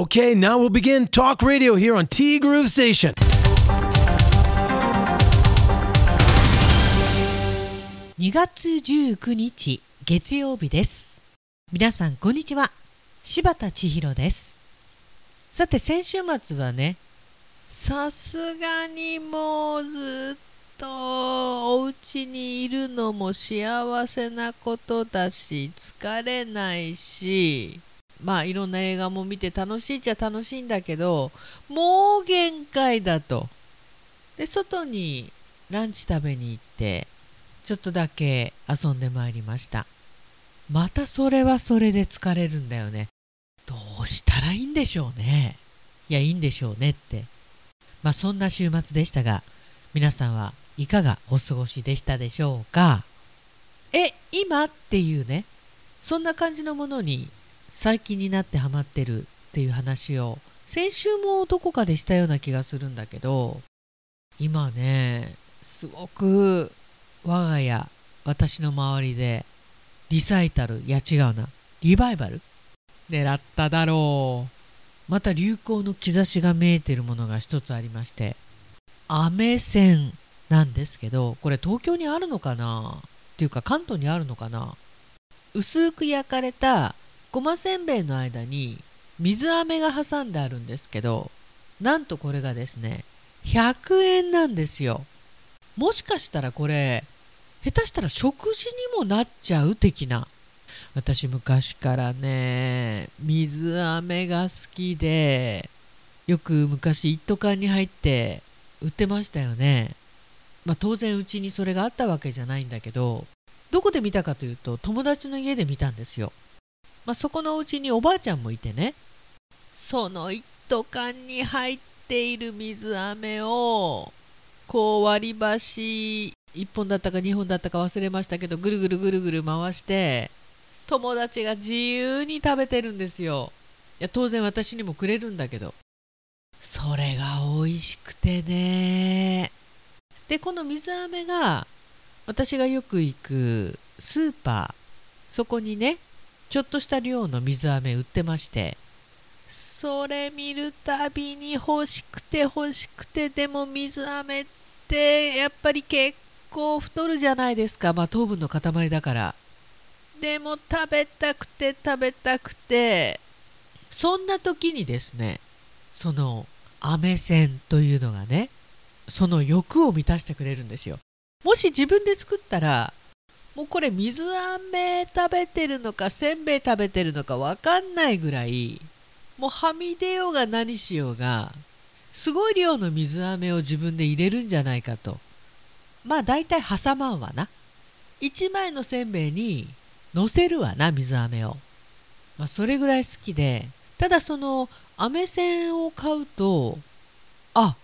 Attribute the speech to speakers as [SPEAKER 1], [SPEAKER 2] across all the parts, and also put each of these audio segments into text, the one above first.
[SPEAKER 1] Okay, now we'll begin talk radio here on T Groove Station.
[SPEAKER 2] 2月19日月曜日です皆さんこんにちは柴田千尋ですさて先週末はねさすがにもうずっとお家にいるのも幸せなことだし疲れないし。まあいろんな映画も見て楽しいっちゃ楽しいんだけどもう限界だと。で外にランチ食べに行ってちょっとだけ遊んでまいりました。またそれはそれで疲れるんだよね。どうしたらいいんでしょうね。いやいいんでしょうねって。まあそんな週末でしたが皆さんはいかがお過ごしでしたでしょうか？え今っていうねそんな感じのものに最近になってハマってるっていう話を先週もどこかでしたような気がするんだけど今ねすごく我が家私の周りでリサイタルいや違うなリバイバル狙っただろう。また流行の兆しが見えてるものが一つありましてアメ線なんですけどこれ東京にあるのかな？っていうか関東にあるのかな？薄く焼かれたごませんべいの間に水飴が挟んであるんですけどなんとこれがですね100円なんですよ。もしかしたらこれ下手したら食事にもなっちゃう的な。私昔からね水飴が好きでよく昔一斗缶に入って売ってましたよね。まあ当然うちにそれがあったわけじゃないんだけどどこで見たかというと友達の家で見たんですよ。まあ、そこのうちにおばあちゃんもいてね。その一斗缶に入っている水飴をこう割り箸1本だったか2本だったか忘れましたけどぐるぐるぐるぐる回して友達が自由に食べてるんですよ。いや当然私にもくれるんだけど。それが美味しくてね。でこの水飴が私がよく行くスーパー。そこにねちょっとした量の水飴売ってましてそれ見るたびに欲しくて欲しくてでも水飴ってやっぱり結構太るじゃないですか。まあ糖分の塊だから。でも食べたくて食べたくて。そんな時にですねその飴線というのがねその欲を満たしてくれるんですよ。もし自分で作ったらもうこれ水飴食べてるのかせんべい食べてるのか分かんないぐらいもうはみ出ようが何しようがすごい量の水飴を自分で入れるんじゃないかと。まあ大体挟まんわな。1枚のせんべいにのせるわな水飴を、まあ、それぐらい好きで。ただその飴線を買うとあ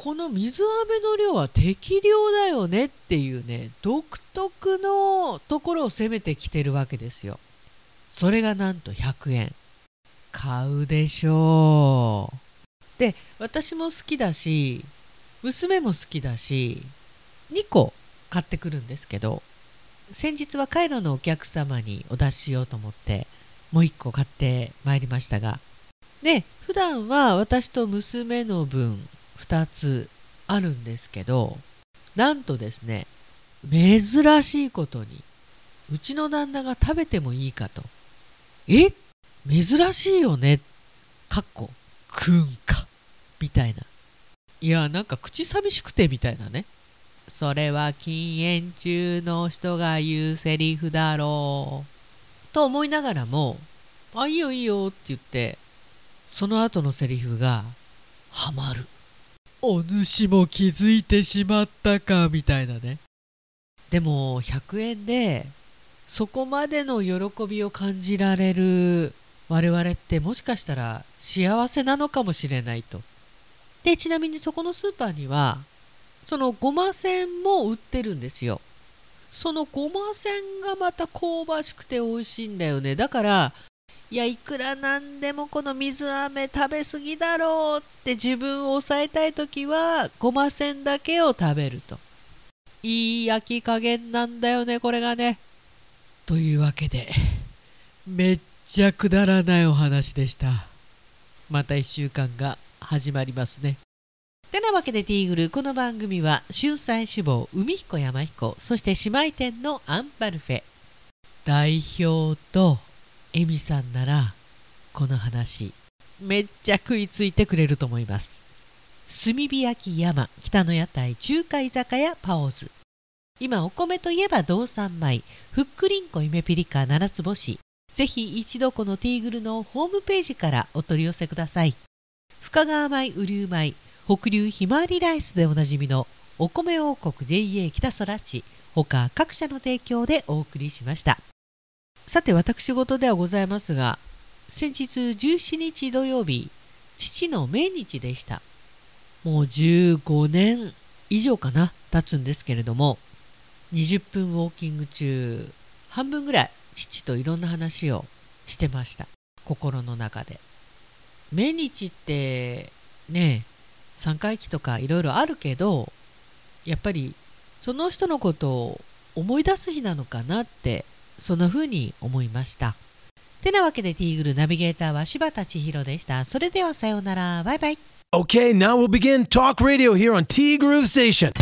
[SPEAKER 2] この水飴の量は適量だよねっていうね独特のところを攻めてきてるわけですよ。それがなんと100円。買うでしょう。で私も好きだし娘も好きだし2個買ってくるんですけど先日はカイロのお客様にお出ししようと思ってもう1個買ってまいりましたがで普段は私と娘の分2つあるんですけどなんとですね珍しいことにうちの旦那が食べてもいいかと。え？珍しいよねかっこくんか。みたいな。いやなんか口寂しくてみたいなね。それは禁煙中の人が言うセリフだろう。と思いながらもあいいよいいよって言ってその後のセリフがハマる。お主も気づいてしまったかみたいなね。でも100円でそこまでの喜びを感じられる我々ってもしかしたら幸せなのかもしれないと。でちなみにそこのスーパーにはそのごま線も売ってるんですよ。そのごま線がまた香ばしくて美味しいんだよね。だからいやいくらなんでもこの水飴食べ過ぎだろうって自分を抑えたい時はごませんだけを食べると。いい焼き加減なんだよねこれがね。というわけでめっちゃくだらないお話でした。また1週間が始まりますね。てなわけでティーグルこの番組は春菜志望海彦山彦そして姉妹店のアンバルフェ。代表とエミさんならこの話めっちゃ食いついてくれると思います。炭火焼き山北の屋台中華居酒屋パオズ。今お米といえば道産米ふっくりんこ夢ピリカ七つ星。ぜひ一度このティーグルのホームページからお取り寄せください。深川米雨竜米北流ひまわりライスでおなじみのお米王国 JA 北空地他各社の提供でお送りしました。さて私事ではございますが先日17日土曜日父の命日でした。もう15年以上かな経つんですけれども20分ウォーキング中半分ぐらい父といろんな話をしてました。心の中で。命日ってね3回忌とかいろいろあるけどやっぱりその人のことを思い出す日なのかなってそんな風に思いました。てなわけでティーグルナビゲーターは柴田千尋でした。それではさようなら。バイバイ。
[SPEAKER 1] Okay, now we'll begin talk radio here on T Groove Station.